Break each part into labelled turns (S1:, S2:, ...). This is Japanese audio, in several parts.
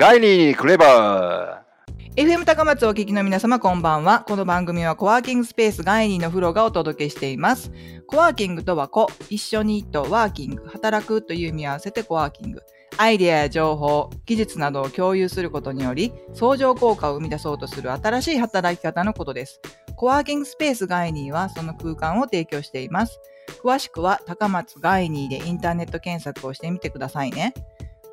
S1: ガイニークレバー
S2: FM 高松お聞きの皆様こんばんは。この番組はコワーキングスペースガイニーのフローがお届けしています。コワーキングとはコ、一緒にとワーキング、働くという意味合わせてコワーキング。アイデアや情報、技術などを共有することにより、相乗効果を生み出そうとする新しい働き方のことです。コワーキングスペースガイニーはその空間を提供しています。詳しくは高松ガイニーでインターネット検索をしてみてくださいね。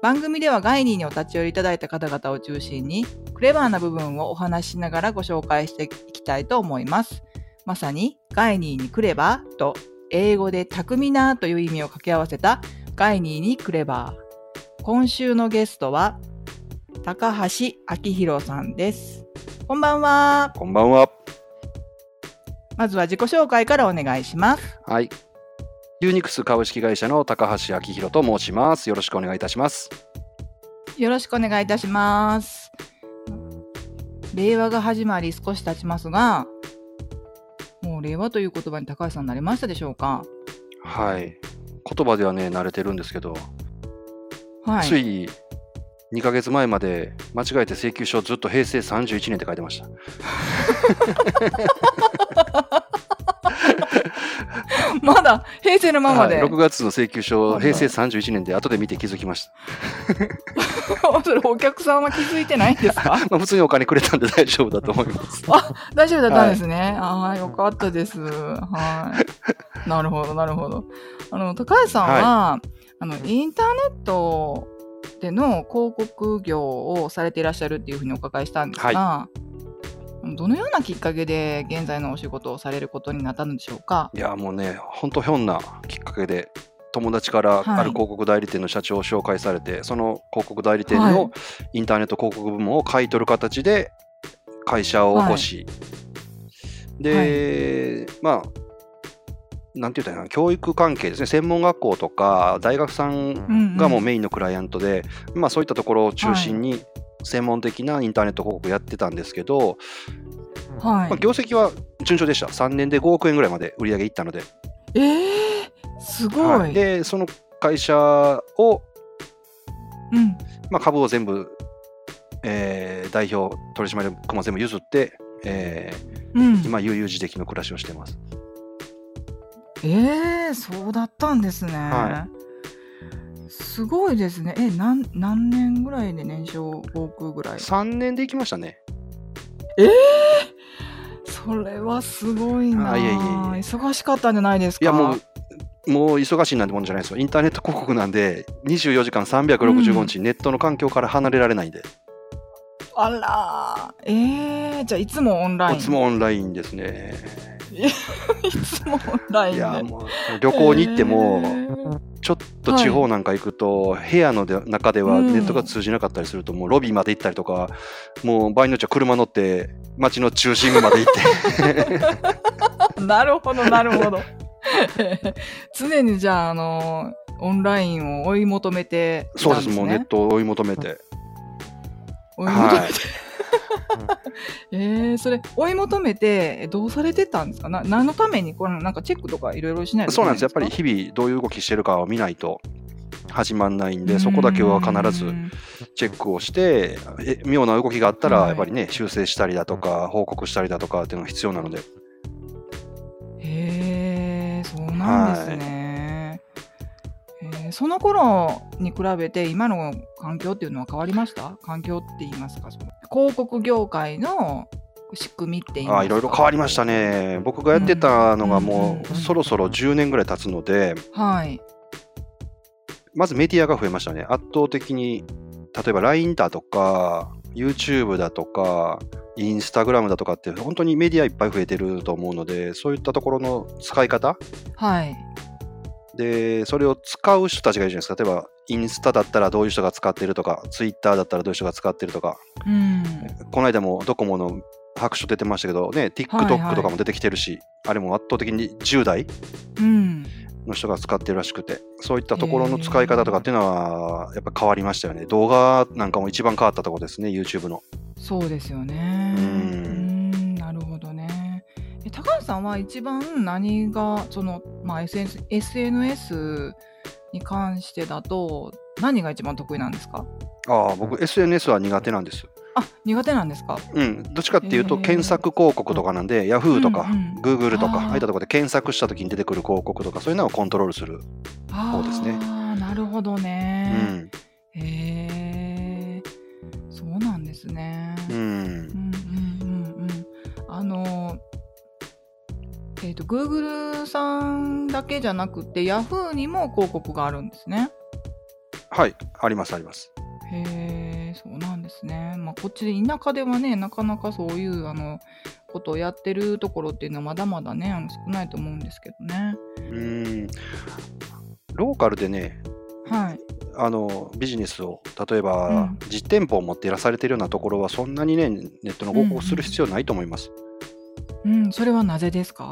S2: 番組ではガイニーにお立ち寄りいただいた方々を中心に、クレバーな部分をお話ししながらご紹介していきたいと思います。まさに、ガイニーにクレバーと、英語で巧みなという意味を掛け合わせたガイニーにクレバー。今週のゲストは、高橋明宏さんです。こんばんは。
S1: こんばんは。
S2: まずは自己紹介からお願いします。
S1: はい。ユーニクス株式会社の高橋明宏と申します。よろしくお願いいたします。
S2: よろしくお願いいたします。令和が始まり少し経ちますが、もう令和という言葉に高橋さん慣れましたでしょうか？
S1: はい。言葉ではね、慣れてるんですけど、
S2: はい。
S1: つい2ヶ月前まで間違えて請求書ずっと平成31年って書いてました。
S2: まだ平成のままで。
S1: はい6月の請求
S2: あ
S1: 書、
S2: ら
S1: 平成31年で後で見て気づきました。
S2: それお客さんは気づいてないんですか？
S1: まあ、普通にお金くれたんで大丈夫だと思います。
S2: 大丈夫だったんですね。ああ、よかったです。はい。なるほど、なるほど。あの、高橋さんは、あの、インターネットでの広告業をされていらっしゃるっていうふうにお伺いしたんですが、どのようなきっかけで現在のお仕事をされることになったのでしょうか？
S1: いや、もうね、ほんとひょんなきっかけで、友達から
S2: はい。
S1: ある広告代理店の社長を紹介されて、その広告代理店
S2: はい。
S1: のインターネット広告部門を買い取る形で会社を起こし、で、まあ、なんて言ったら教育関係ですね、専門学校とか大学さんがもうメインのクライアントで、まあそういったところを中心に専門的なインターネット広告やってたんですけど、
S2: はい。
S1: まあ、業績は順調でした。3年で5億円ぐらいまで売り上げいったので。
S2: えー、すごい。
S1: はいで、その会社を、
S2: うん。
S1: まあ、株を全部、えー代表取締役も全部譲って、えー
S2: うん。
S1: 今、悠々自適の暮らしをしてます。
S2: えー、そうだったんですね。
S1: は
S2: すごいですね。え、なん何年ぐらいで年商5億ぐらい
S1: ？3年で行きましたね。
S2: えー、それはすごいな
S1: あいえいえいえ
S2: 忙しかったんじゃないですか？
S1: いや、もう、もう忙しいなんてもんじゃないですよ。インターネット広告なんで、24時間365日、ネットの環境から離れられないんで、
S2: あら。ーえー、じゃあいつもオンライン。
S1: いつもオンラインですね。
S2: いつもオンラインで。
S1: いや、もう、旅行に行っても、
S2: えー。
S1: ちょっと地方なんか行くと、部屋ので中では
S2: うん。
S1: ネットが通じなかったりすると、もうロビーまで行ったりとか、もう場合によっては車乗って、街の中心部まで行って、
S2: なるほどなるほど。常にじゃああのオンラインを追い求めてい
S1: そうです、もうネットを追い求めて。
S2: 追い求めて、
S1: はい。
S2: えー、それ追い求めてえどうされてたんですか？な何のためにこのなんかチェックとかいろいろしない
S1: そうなです、やっぱり日々どういう動きしてるかを見ないと始まんないんで、そこだけは必ず
S2: うん
S1: チェックをして、え妙な動きがあったら、
S2: はい。
S1: やっぱりね、修正したりだとか、報告したりだとかっていうのが必要なので、
S2: へえそうなんですね、えーその頃に比べて今の環境っていうのは変わりました？環境って言いますか？その広告業界の仕組みって言い
S1: あいろいろ変わりましたね。僕がやってたのがも
S2: う
S1: そろそろ10年ぐらい経つので、
S2: はい。
S1: まずメディアが増えましたね。圧倒的に、例えば LINE だとか、YouTube だとか、Instagram だとかって、本当にメディアいっぱい増えてると思うので、そういったところの使い方
S2: はい
S1: で、それを使う人たちがいるじゃないですか。例えば、インスタだったらどういう人が使ってるとか、Twitter だったらどういう人が使ってるとか、
S2: うん
S1: この間もドコモの白書出てましたけど、ね、
S2: はい
S1: TikTok とかも出てきてるし、あれも圧倒的に10代
S2: うん
S1: の人が使ってるらしくて、そういったところの使い方とかっていうのは、やっぱ変わりましたよね。動画なんかも一番変わったところですね、YouTube の。
S2: そうですよね
S1: う
S2: うんさんは一番何がその、まあ、SNS, SNS に関してだと何が一番得意なんですか？
S1: ああ、僕 SNS は苦手なんです。
S2: あ苦手なんですか？
S1: うん、どっちかっていうと検索広告とかなんで、Yahoo とか
S2: うんうん
S1: Google とか、
S2: あー
S1: ああいったところで検索した時に出てくる広告とか、そういうのをコントロールする。そうですね
S2: ああなるほど
S1: う
S2: ね、
S1: ん。
S2: へえそうなんですね。
S1: うん
S2: う。んうんうんうん。あのえっ、と Google さんだけじゃなくて Yahoo にも広告があるんですね。
S1: はい、あります、あります。
S2: へえそうなんですね。まあこっちで田舎ではねなかなかそういうあのことをやってるところっていうのはまだまだねあの少ないと思うんですけどね。
S1: うん。ローカルでね、
S2: はい。
S1: あのビジネスを例えば、
S2: うん
S1: 実店舗を持っていらされているようなところはそんなにねネットの広告する必要ないと思います。
S2: うんそれはなぜですか？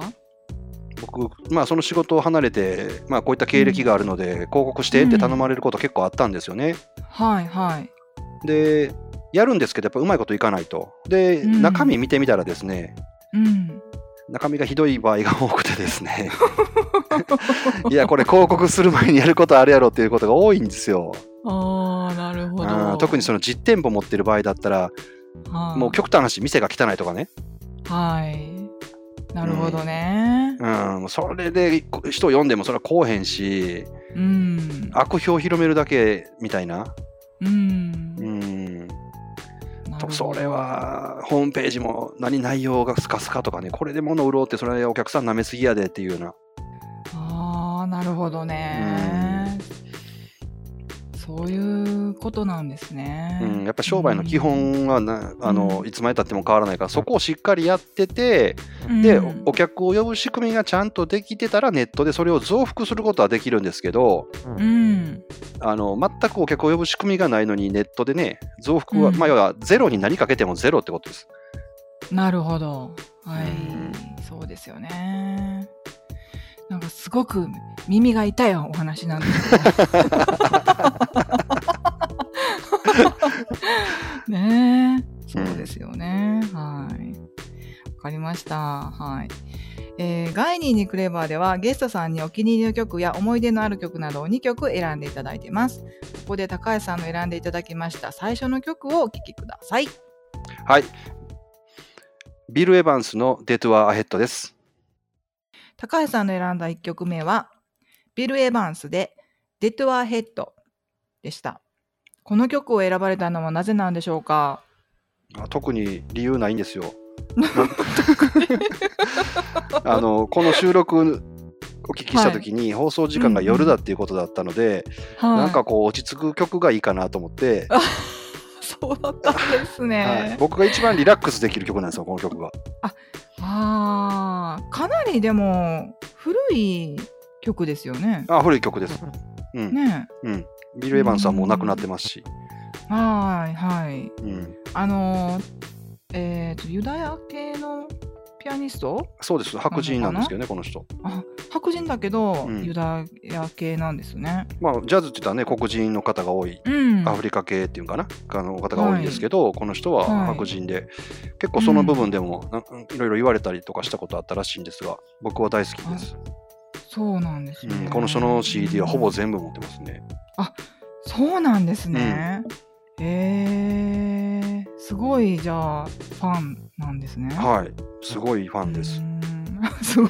S1: 僕、まあ、その仕事を離れて、まあ、こういった経歴があるので、広告してって頼まれること結構あったんですよね。
S2: はいはい。
S1: でやるんですけどやっぱうまいこといかないと。で、
S2: うん
S1: 中身見てみたらですね
S2: うん。
S1: 中身がひどい場合が多くてですね いやこれ広告する前にやることあるやろっていうことが多いんですよ。
S2: ああなるほ
S1: あ
S2: ど。
S1: ー特にその実店舗持ってる場合だったら
S2: はい
S1: もう極端な話店が汚いとかね
S2: はい。なるほどね。
S1: うん、それで人を読んでもそれはこうへんし、
S2: うん。
S1: 悪評を広めるだけみたいな。
S2: うん。
S1: うん、それ。はホームページも何内容がスカスカとかね、これで物売ろうってそれお客さん舐めすぎやでっていうような。
S2: ああなるほどね。そういうことなんですね。
S1: うん、やっぱ商売の基本はな、あのいつまでたっても変わらないからそこをしっかりやってて、
S2: うん
S1: でお客を呼ぶ仕組みがちゃんとできてたらネットでそれを増幅することはできるんですけど
S2: うん。
S1: あの全くお客を呼ぶ仕組みがないのにネットでね増幅は、
S2: うん
S1: まあ要はゼロになりかけてもゼロってことです。
S2: なるほど。はい、
S1: うん
S2: そうですよね。なんかすごく耳が痛いお話なんですけど。ねえ、そうですよね。はい。わかりました。はい。えーガイニーにクレバーではゲストさんにお気に入りの曲や思い出のある曲などを2曲選んでいただいてます。ここで高橋さんの選んでいただきました最初の曲をお聴きください。
S1: はい。ビル・エヴァンスの Detour Ahead です。
S2: 高橋さんの選んだ1曲目は、ビル・エヴァンスで、 Detour Ahead でした。この曲を選ばれたのはなぜなんでしょうか？
S1: あ特に理由ないんですよ。あのこの収録お聞きした時に放送時間が夜だっていうことだったので、
S2: はい。
S1: なんかこう落ち着く曲がいいかなと思って、
S2: そうだったんです
S1: はい
S2: ね。
S1: 僕が一番リラックスできる曲なんですよこの曲が。
S2: ああ、かなりでも古い曲ですよね。
S1: あ古い曲です。うん
S2: ね
S1: うん。ビル・エヴァンスはもう亡くなってますし。
S2: はいはい。
S1: うん、
S2: あのー、えーと、ユダヤ系のピアニスト？
S1: そうです白人なんですけどねこの人。
S2: あ白人だけど、
S1: うん
S2: ユダヤ系なんですね。
S1: まあジャズって言ったらね黒人の方が多い
S2: うん。
S1: アフリカ系っていうかな、あの方が多いんですけど、この人は
S2: はい
S1: 白人で、結構その部分でもなんいろいろ言われたりとかしたことあったらしいんですが、僕は大好きです。
S2: そうなんですね。
S1: うん、この人の CD はほぼ全部持ってますね。
S2: そうなんですね。へえすごいじゃあファンなんですね。
S1: はい、すごいファンです。
S2: すごい。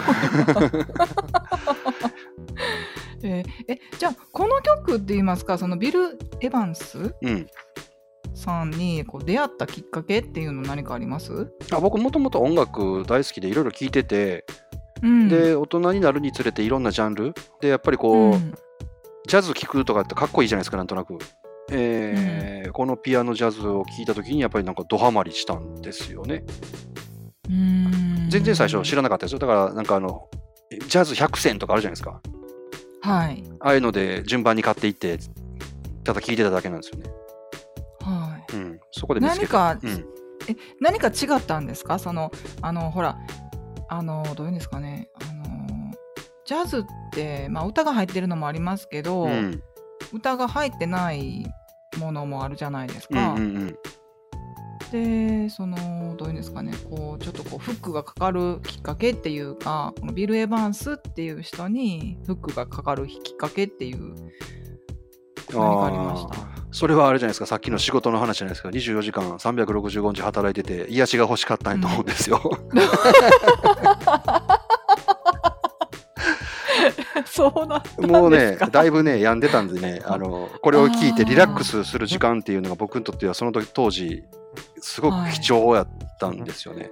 S2: えーえじゃあこの曲って言いますか？そのビル・エヴァンス？
S1: うん、
S2: さんにこう出会ったきっかけっていうの何かあります、
S1: あ僕もともと音楽大好きでいろいろ聴いてて、
S2: うん、
S1: で大人になるにつれていろんなジャンルでやっぱりこう、
S2: うん。
S1: ジャズ聴くとかってかっこいいじゃないですかなんとなく。えーこのピアノジャズを聴いた時にやっぱりなんかドハマりしたんですよね。
S2: うーん
S1: 全然最初知らなかったですよ。だからなんかあのジャズ100選とかあるじゃないですか。
S2: はい
S1: ああいうので順番に買っていって、ただ聴いてただけなんですよね。
S2: はい
S1: うん、そこで。
S2: 何か、
S1: うん、
S2: え何か違ったんですか？そのあのほらあのどういうんですかねあのジャズって、まあ、歌が入ってるのもありますけど、
S1: うん、
S2: 歌が入ってないものもあるじゃないです
S1: うん、
S2: か。
S1: うん、うん。
S2: でそのどういうんですかねこうちょっとこうフックがかかるきっかけっていうかこのビル・エヴァンスっていう人にフックがかかるきっかけっていう何かありました？
S1: それはあれじゃないですか、さっきの仕事の話じゃないですか、24時間365日働いてて、癒しが欲しかったんやと思うんですよ。
S2: そうんですか？
S1: もうね、だいぶね、病んでたんでね、あのこれを聞いてリラックスする時間っていうのが僕にとってはその時当時、すごく貴重やったんですよね。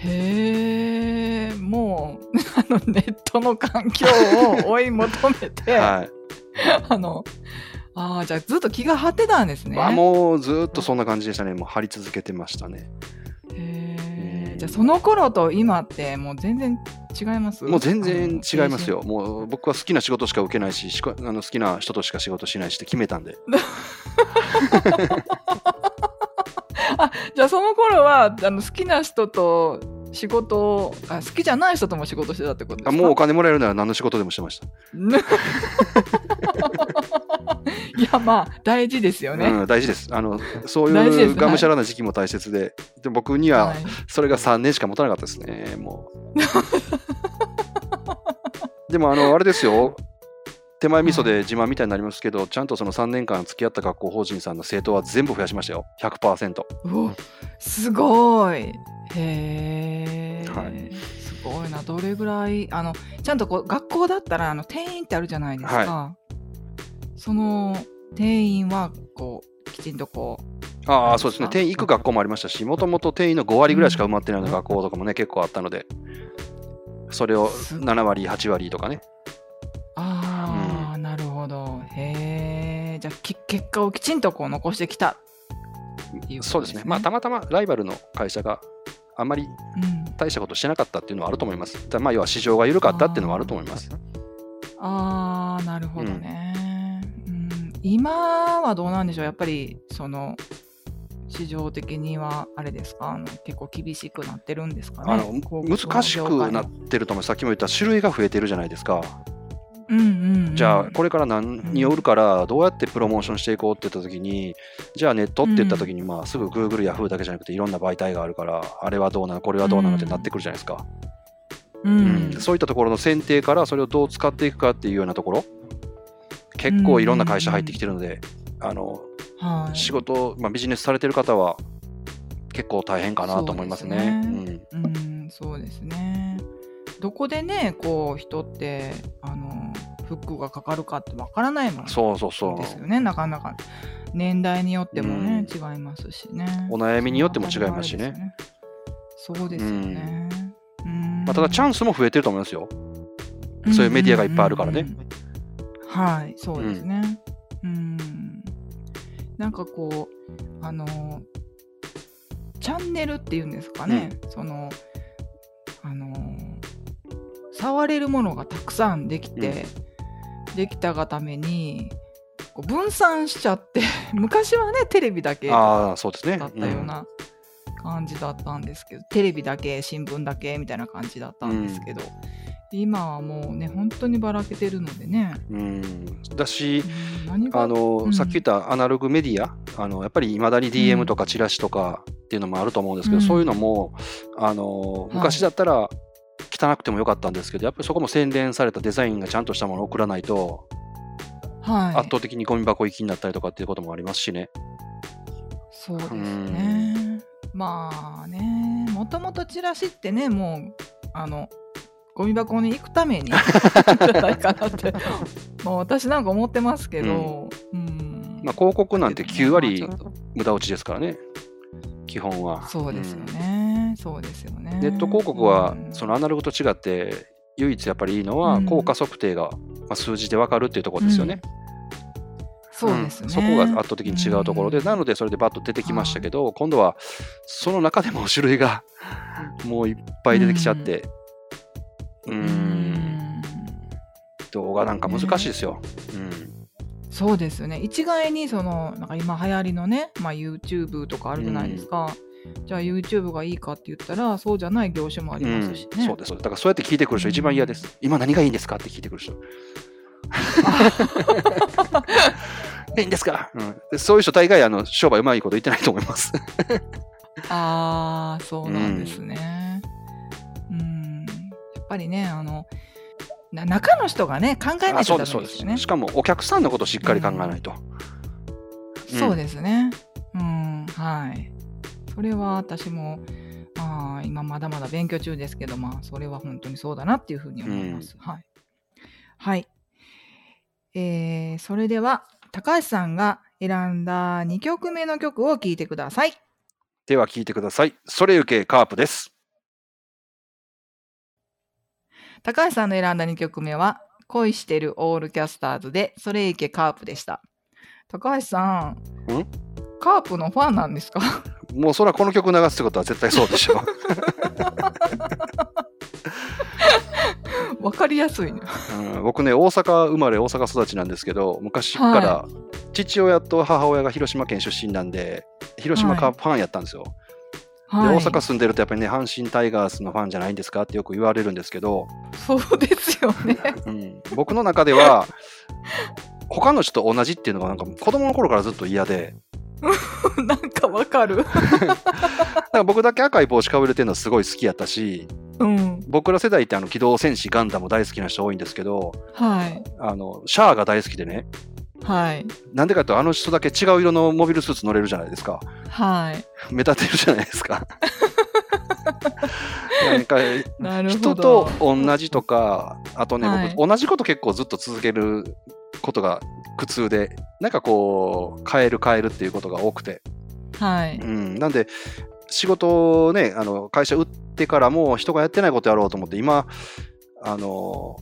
S2: へえ、もうあのネットの環境を追い求めて、
S1: はい。
S2: あの、ああ、じゃあずっと気が張ってたんですね。
S1: まあ、もうずっとそんな感じでしたね。もう張り続けてましたね。
S2: へえ、
S1: うん
S2: じゃあその頃と今ってもう全然違います？
S1: もう全然違いますよ。。もう僕は好きな仕事しか受けないし、しかあの好きな人としか仕事しないしって決めたんで。
S2: じゃあその頃はあの好きな人と仕事をあ好きじゃない人とも仕事してたってことですか？
S1: あもうお金もらえるなら何の仕事でもしてました。
S2: いやまあ大事ですよね。
S1: うん、大事です。あのそういうがむしゃらな時期も大切で、で僕には
S2: はい
S1: それが3年しか持たなかったですね、もう。でも、あの、あれですよ、手前味噌で自慢みたいになりますけど、ちゃんとその3年間付き合った学校法人さんの生徒は全部増やしましたよ、100%。
S2: うおすごい。へえ、
S1: はい
S2: すごいな。どれぐらいあのちゃんとこう学校だったらあの定員ってあるじゃないですか。その定員はこうきちんとこう
S1: ああ、そうですね、
S2: あ
S1: 定員行く学校もありましたし、もともと定員の5割ぐらいしか埋まってないような学校とかもね、結構あったので、それを
S2: す
S1: 7割、8割とかね。
S2: へえ。じゃあき結果をきちんとこう残してきた。っていうこと
S1: そうですね、まあ、たまたまライバルの会社があんまり
S2: うん、
S1: 大したことしてなかったっていうのはあると思います。だまあ、要は市場が緩かったっていうのはあると思います。
S2: ああなるほどね、うん。今はどうなんでしょう？やっぱりその市場的にはあれですか？あの結構厳しくなってるんですかね？
S1: あの難しくなってると思う。さっきも言った種類が増えてるじゃないですか。
S2: うんうんうん、
S1: じゃあこれから何を売るからどうやってプロモーションしていこうって言った時にじゃあネットって言った時にまあすぐ Google、Yahoo だけじゃなくていろんな媒体があるからあれはどうなのこれはどうなのってなってくるじゃないですか。
S2: う
S1: うん。
S2: ん。
S1: そういったところの選定からそれをどう使っていくかっていうようなところ。結構いろんな会社入ってきてるのであの
S2: はい、
S1: 仕事、まあ、ビジネスされてる方は結構大変かなと思いますね。
S2: そうですうん、そうですね。どこでね、こう人ってあのフックがかかるかってわからないも
S1: うんんそうそうそう。
S2: ですよね。なかなか年代によってもね、
S1: う
S2: 違いますしね。
S1: お悩みによっても違いますしね。
S2: そうですよね。うん
S1: まあ、ただチャンスも増えてると思いますよ。そういうメディアがいっぱいあるからね。
S2: うんうんうんうんはい、そうですね。うん。なんかこう、あの、チャンネルっていうんですかね、その、あの、触れるものがたくさんできて、できたがために、こう分散しちゃって、昔はね、テレビだけだ
S1: ああ、そうですね。
S2: ったような感じだったんですけど、テレビだけ、新聞だけみたいな感じだったんですけど、今はもうね、本当にばらけてるのでね。
S1: うん。うんだし、
S2: うん
S1: あの
S2: うん
S1: さっき言ったアナログメディア、あのやっぱりいまだに DM とかチラシとかっていうのもあると思うんですけど、
S2: うん
S1: そういうのもあの
S2: い
S1: 昔だったら汚くてもよかったんですけど、やっぱりそこも洗練されたデザインがちゃんとしたものを送らないと、
S2: はい、
S1: 圧倒的にゴミ箱行きになったりとかっていうこともありますしね。
S2: そうですね。まあね、もともとチラシってね、もう、あの、ゴミ箱に行くために じゃないかなって、まあ私なんか思ってますけど、うん。
S1: まあ、広告なんて9割無駄落ちですからね、基本は。
S2: そうですよね、そうですよね。
S1: ネット広告は
S2: うん。
S1: そのアナログと違って唯一やっぱりいいのは
S2: うん。
S1: 効果測定がまあ数字で分かるっていうところですよね。
S2: そうですね、
S1: ん。そこが圧倒的に違うところで、
S2: うん。
S1: なのでそれでバッと出てきましたけど、今度はその中でも種類がもういっぱい出てきちゃって、う、
S2: うん。ん
S1: 動画なんか難しいですよ。うん。
S2: そうですよね。一概にそのなんか今流行りのね、まあ、YouTube とかあるじゃないですか、じゃあ YouTube がいいかって言ったらそうじゃない業種もありますしね、
S1: うんそうです。だからそうやって聞いてくる人一番嫌です。今何がいいんですかって聞いてくる人。いいんですか、うんでそういう人大概あの商売うまいこと言ってないと思います。
S2: ああそうなんですねうんやっぱりねあのな中の人がね考えないとダ
S1: です、そうです。しかもお客さんのことをしっかり考えないと。
S2: そうですね。うん、はい。それは私も、まあ、今まだまだ勉強中ですけど、まあ、それは本当にそうだなっていうふうに思います。はい。はい。えー、それでは、高橋さんが選んだ2曲目の曲を聴いてください。
S1: では聞いてください。それゆけカープです。
S2: 高橋さんの選んだ2曲目は、恋してるオールキャスターズで、それいけカープでした。高橋さん、
S1: ん？
S2: カープのファンなんですか？
S1: もうそれはこの曲流すってことは絶対そうでしょ。
S2: わかりやすいね。
S1: う、うん、僕ね、大阪生まれ、大阪育ちなんですけど、昔から父親と母親が広島県出身なんで、広島カープファンやったんですよ。
S2: はい、
S1: で大阪住んでるとやっぱりね、阪神タイガースのファンじゃないんですかってよく言われるんですけど、
S2: そうですよね。
S1: うん、僕の中では、他の人と同じっていうのがなんか子供の頃からずっと嫌で、
S2: なんかわかる。
S1: だから僕だけ赤い帽子かぶれてるのすごい好きやったし、
S2: うん。
S1: 僕ら世代ってあの機動戦士ガンダム大好きな人多いんですけど、
S2: はい。
S1: あのシャアが大好きでね、
S2: はい。
S1: なんでかというとあの人だけ違う色のモビルスーツ乗れるじゃないですか。
S2: はい。
S1: 目立てるじゃないですか。なんか人
S2: ど。
S1: と同じとか、あとね、
S2: はい
S1: 僕同じこと結構ずっと続けることが苦痛で、なんかこう、変える変えるっていうことが多くて。
S2: はい。
S1: うん、なんで、仕事をね、あの会社売ってからも人がやってないことやろうと思って、今、あの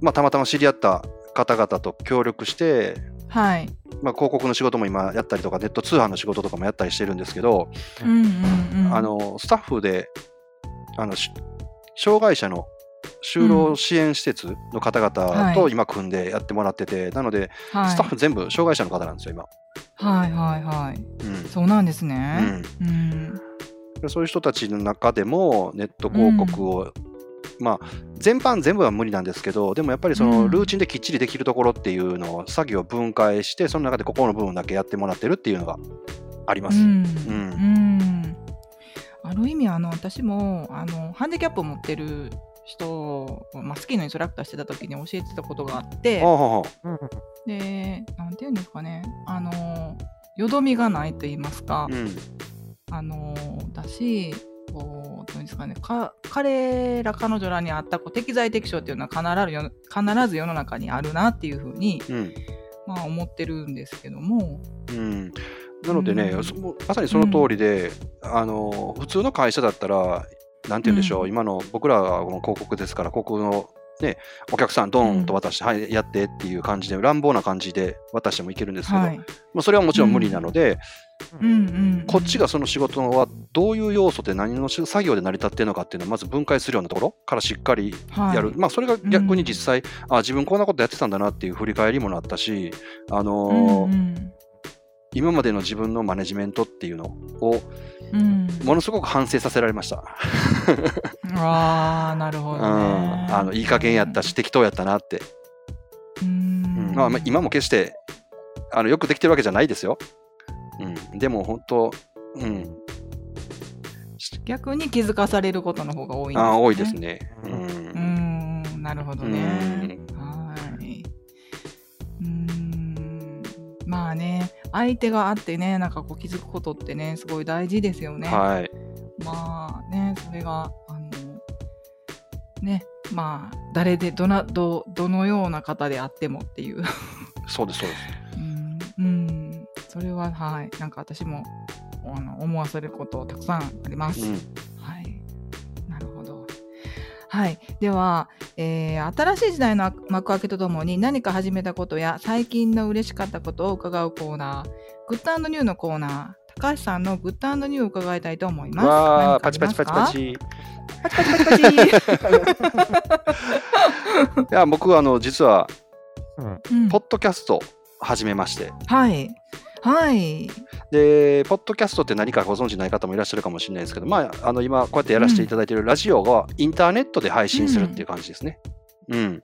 S1: まあ、たまたま知り合った方々と協力して、
S2: はい。
S1: まあ、広告の仕事も今やったりとか、ネット通販の仕事とかもやったりしてるんですけど、
S2: うんうんうん。
S1: あ、のスタッフであのし障害者の就労支援施設の方々
S2: はい
S1: と今組んでやってもらってて、なので、
S2: はい、
S1: スタッフ全部障害者の方なんですよ、今。
S2: はいはいはい。
S1: うん
S2: そうなんです
S1: う
S2: ね。
S1: ん
S2: うん。
S1: でそういう人たちの中でもネット広告を、まあ全般全部は無理なんですけどでもやっぱりそうの
S2: ん
S1: ルーチンできっちりできるところっていうのを作業を分解してその中でここの部分だけやってもらってるっていうのがあります。
S2: うん。
S1: うん
S2: うん。ある意味、あの、私も、あの、ハンディキャップを持ってる人を、まあ、スキーのインストラクターしてた時に教えてたことがあって、で、なんていうんですかね、あの、よどみがないと言いますか
S1: う、うん。
S2: あのだし、こう、どうですかね、か彼ら、彼女らにあったこう適材適所っていうのは必ずよ必ず世の中にあるなっていうふうに、
S1: うん。
S2: まあ、思ってるんですけども、
S1: うん。なのでね、
S2: うん。
S1: そまさにその通りで、あの普通の会社だったら、なんて言うんでしょう、
S2: うん。
S1: 今の僕らはこの広告ですから、広告の、ね、お客さん、ドーンと渡して、はい、やってっていう感じで、乱暴な感じで渡してもいけるんですけど、
S2: はい。
S1: まあ、それはもちろん無理なので、
S2: うんうん、
S1: こっちがその仕事はどういう要素で何の作業で成り立っているのかっていうのをまず分解するようなところからしっかりやる、
S2: はい。
S1: まあ、それが逆に実際、あ自分こんなことやってたんだなっていう振り返りもなったし、あのー
S2: うんうん
S1: 今までの自分のマネジメントっていうのを
S2: うん、
S1: ものすごく反省させられました。
S2: ああ、なるほ
S1: うん、
S2: どね。
S1: あのいい加減やったし適当やったなって、
S2: うん。
S1: うんまあ、まあ今も決してあのよくできてるわけじゃないですよ。うん、でも本当、うん、
S2: 逆に気づかされることの方が多いんです、ね。
S1: あ多いですね。う
S2: うんん、なるほどね。まあね、相手があってね、なんかこう気づくことってね、すごい大事ですよね。
S1: はい、
S2: まあね、それが、あの、ね、まあ、誰で、どな、ど、どのような方であってもっていう。
S1: そうです、そうです。
S2: うん、うん、それは、はい、なんか私も、あの、思わせることたくさんあります。
S1: うん。
S2: はい。では、えー新しい時代の幕開けとともに何か始めたことや最近の嬉しかったことを伺うコーナー、グッドニューのコーナー、高橋さんのグッドニューを伺いたいと思います。
S1: わあ、
S2: 何かあ
S1: パチパチパチパチ。い
S2: パチパチパチパチ。
S1: や、僕はあの実は、
S2: うん
S1: ポッドキャスト始めまして、
S2: はい。はい。
S1: で、ポッドキャストって何かご存知ない方もいらっしゃるかもしれないですけど、まあ、あの今、こうやってやらせていただいているラジオがインターネットで配信するっていう感じですね。うん。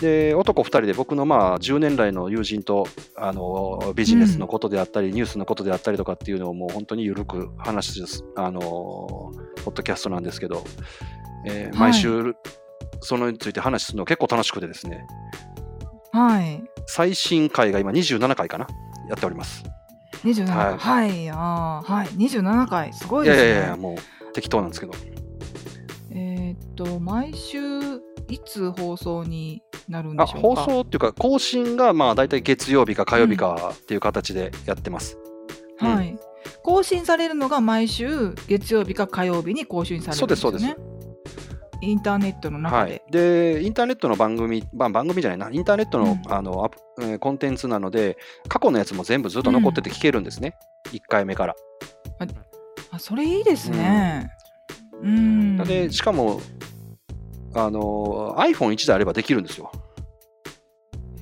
S1: で、男2人で僕のまあ10年来の友人とあのビジネスのことであったり、ニュースのことであったりとかっていうのをもう本当に緩く話す、あの、ポッドキャストなんですけど、えー
S2: はい
S1: 毎週、そのについて話するの結構楽しくてですね、
S2: はい。
S1: 最新回が今27回かな、やっております。
S2: 27回。
S1: はい
S2: はい。あーはい。27回。すごいですね。
S1: いやいやいや、もう適当なんですけど。
S2: えーっと、毎週、いつ放送になるん
S1: あ
S2: でしょうか？
S1: 放送っていうか、更新がまあ大体月曜日か火曜日かっていう形でやってます。うん
S2: はい。更新されるのが毎週月曜日か火曜日に更新されるんですよね。
S1: そうです
S2: インターネットの中
S1: は
S2: で。
S1: い、で、インターネットの番組、まあ、番組じゃないな、インターネットの,、
S2: うん
S1: あのアプえーコンテンツなので、過去のやつも全部ずっと残ってて聞けるんですね、1回目から。
S2: あ、それいいですね。うん。
S1: で、しかも、あの iPhone1 台あればできるんですよ。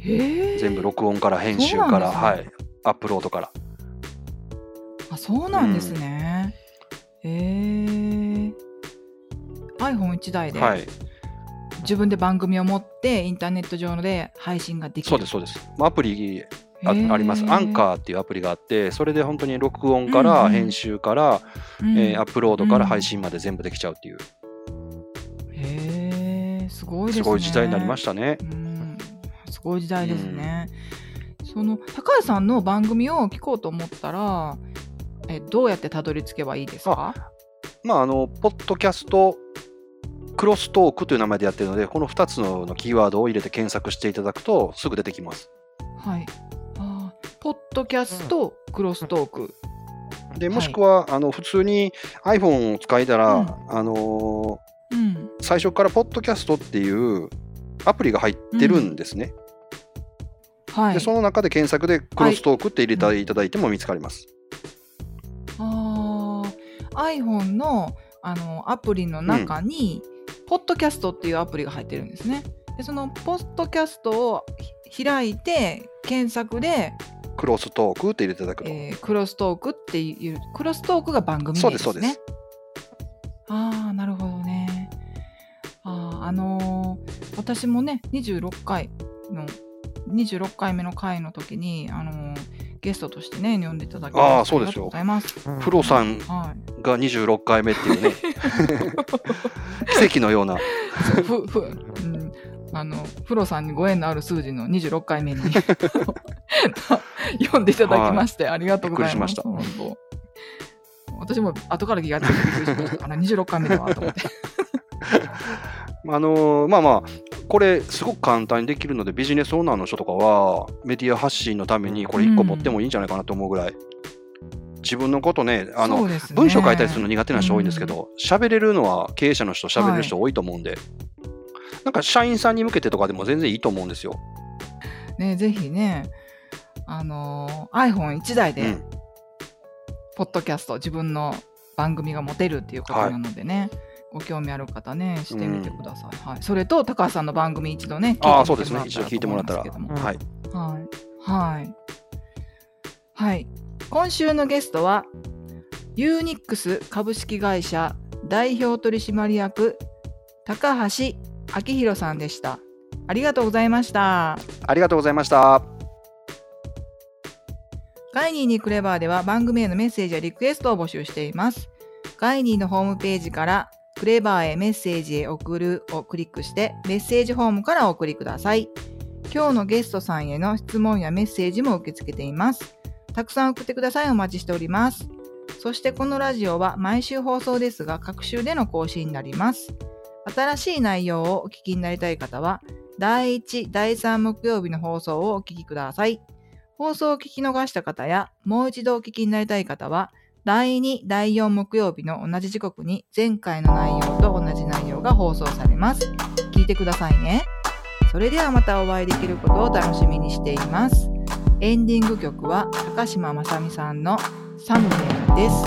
S1: 全部録音から編集から、
S2: ね
S1: はい、アップロードから。
S2: あ、そうなんですね。へえ。iPhone1 台で
S1: はい、
S2: 自分で番組を持ってインターネット上で配信ができる。
S1: そうです、そうです。まあアプリああります。アンカーっていうアプリがあって、それで本当に録音から
S2: うんうん
S1: 編集から、
S2: うん
S1: えーアップロードから配信まで全部できちゃうっていう、
S2: へえ、すごいですね。
S1: すごい時代になりましたね。
S2: うん、すごい時代ですね。その高橋さんの番組を聞こうと思ったら、えどうやってたどり着けばいいですか？
S1: まあ、あの、ポッドキャスト、クロストークという名前でやってるので、この2つののキーワードを入れて検索していただくと、すぐ出てきます。
S2: はい。ポッドキャストクロストーク。
S1: で、
S2: はい
S1: もしくは、あの普通に iPhone を使いたら、
S2: うん
S1: あのー
S2: うん。
S1: 最初からポッドキャストっていうアプリが入ってるんですね。
S2: はい
S1: で、。その中で検索でクロストークって入れていただいても見つかります。
S2: あー iPhone のあのアプリの中に、ポッドキャストっていうアプリが入ってるんですね。でそのポッドキャストをひ開いて検索で、
S1: クロストークって入れていただくと。
S2: えークロストークっていうクロストークが番組名ですね。
S1: そうですそうです
S2: ああなるほどね。あーあのー私もね26回の26回目の回の時にあのーゲストとしてね呼んでいただき
S1: あーそうですよ。プロさん
S2: はい。
S1: が26回目っていうね、奇跡のような。
S2: ふふ、うん、あのプロさんにご縁のある数字の26回目に読んでいただきまして、ありがとうございます。
S1: びっく
S2: 本当私も後から気がついてびっくりしました。あら26回目だわと思って。
S1: あのーまあまあ、これ、すごく簡単にできるので、ビジネスオーナーの人とかは、メディア発信のために、これ1個持ってもいいんじゃないかなと思うぐらい、自分のことね、あの
S2: ね。
S1: 文章書いたりするの苦手な人多いんですけど、喋、れるのは経営者の人、喋れる人多いと思うんで、なんか社員さんに向けてとかでも全然いいと思うんですよ。
S2: ね、ぜひね、あのー iPhone1 台で、
S1: うん、
S2: ポッドキャスト、自分の番組が持てるっていうことなのでね、ご興味ある方ね、してみてください。はい、それと、高橋さんの番組一度ね、
S1: ああ、そうですね、一度聞いてもらったら。はい。
S2: はい。はい。はい。今週のゲストは、ユーニックス株式会社代表取締役、高橋明宏さんでした。ありがとうございました。
S1: ありがとうございました。
S2: ガイニーにクレバーでは番組へのメッセージやリクエストを募集しています。ガイニーのホームページからクレバーへメッセージへ送るをクリックしてメッセージフォームからお送りください。今日のゲストさんへの質問やメッセージも受け付けています。たくさん送ってください。お待ちしております。そしてこのラジオは毎週放送ですが各週での更新になります。新しい内容をお聞きになりたい方は第1、第3木曜日の放送をお聞きください。放送を聞き逃した方や、もう一度お聞きになりたい方は、第2、第4木曜日の同じ時刻に前回の内容と同じ内容が放送されます。聞いてくださいね。それではまたお会いできることを楽しみにしています。エンディング曲は高島まさみさんのサムネイルです。